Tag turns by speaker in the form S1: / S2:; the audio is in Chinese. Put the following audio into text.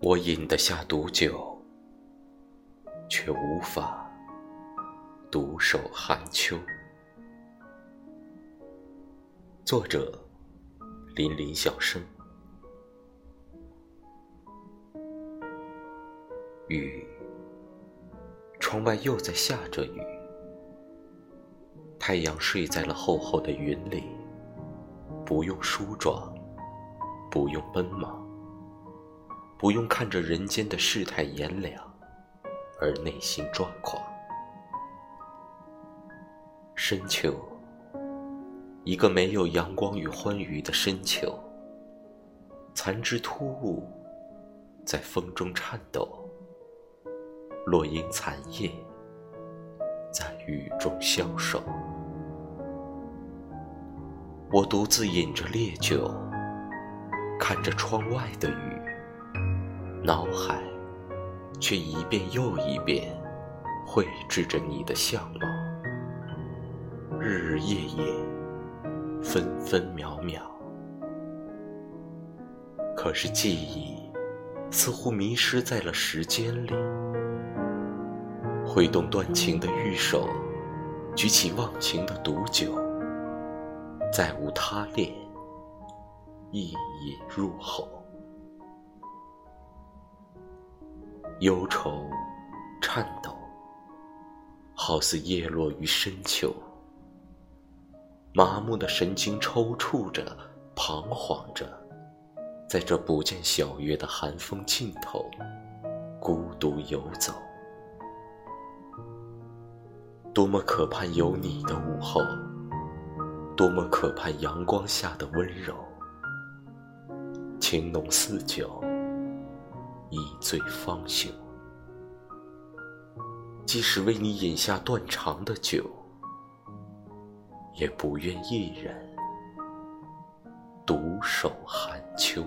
S1: 我饮得下毒酒，却无法独守寒秋。作者：林林小生。雨，窗外又在下着雨。太阳睡在了厚厚的云里，不用梳妆，不用奔忙。不用看着人间的世态炎凉而内心抓狂。深秋，一个没有阳光与欢愉的深秋，残枝突兀，在风中颤抖，落英残叶，在雨中消瘦。我独自饮着烈酒，看着窗外的雨。脑海却一遍又一遍绘制着你的相貌，日日夜夜，分分秒秒。可是记忆似乎迷失在了时间里，挥动断情的玉手，举起忘情的毒酒，再无他恋，一饮入喉。忧愁，颤抖，好似叶落于深秋。麻木的神经抽搐着，彷徨着，在这不见小月的寒风尽头，孤独游走。多么渴盼有你的午后，多么渴盼阳光下的温柔，情浓似酒。一醉方休，即使为你饮下断肠的酒，也不愿一人独守寒秋。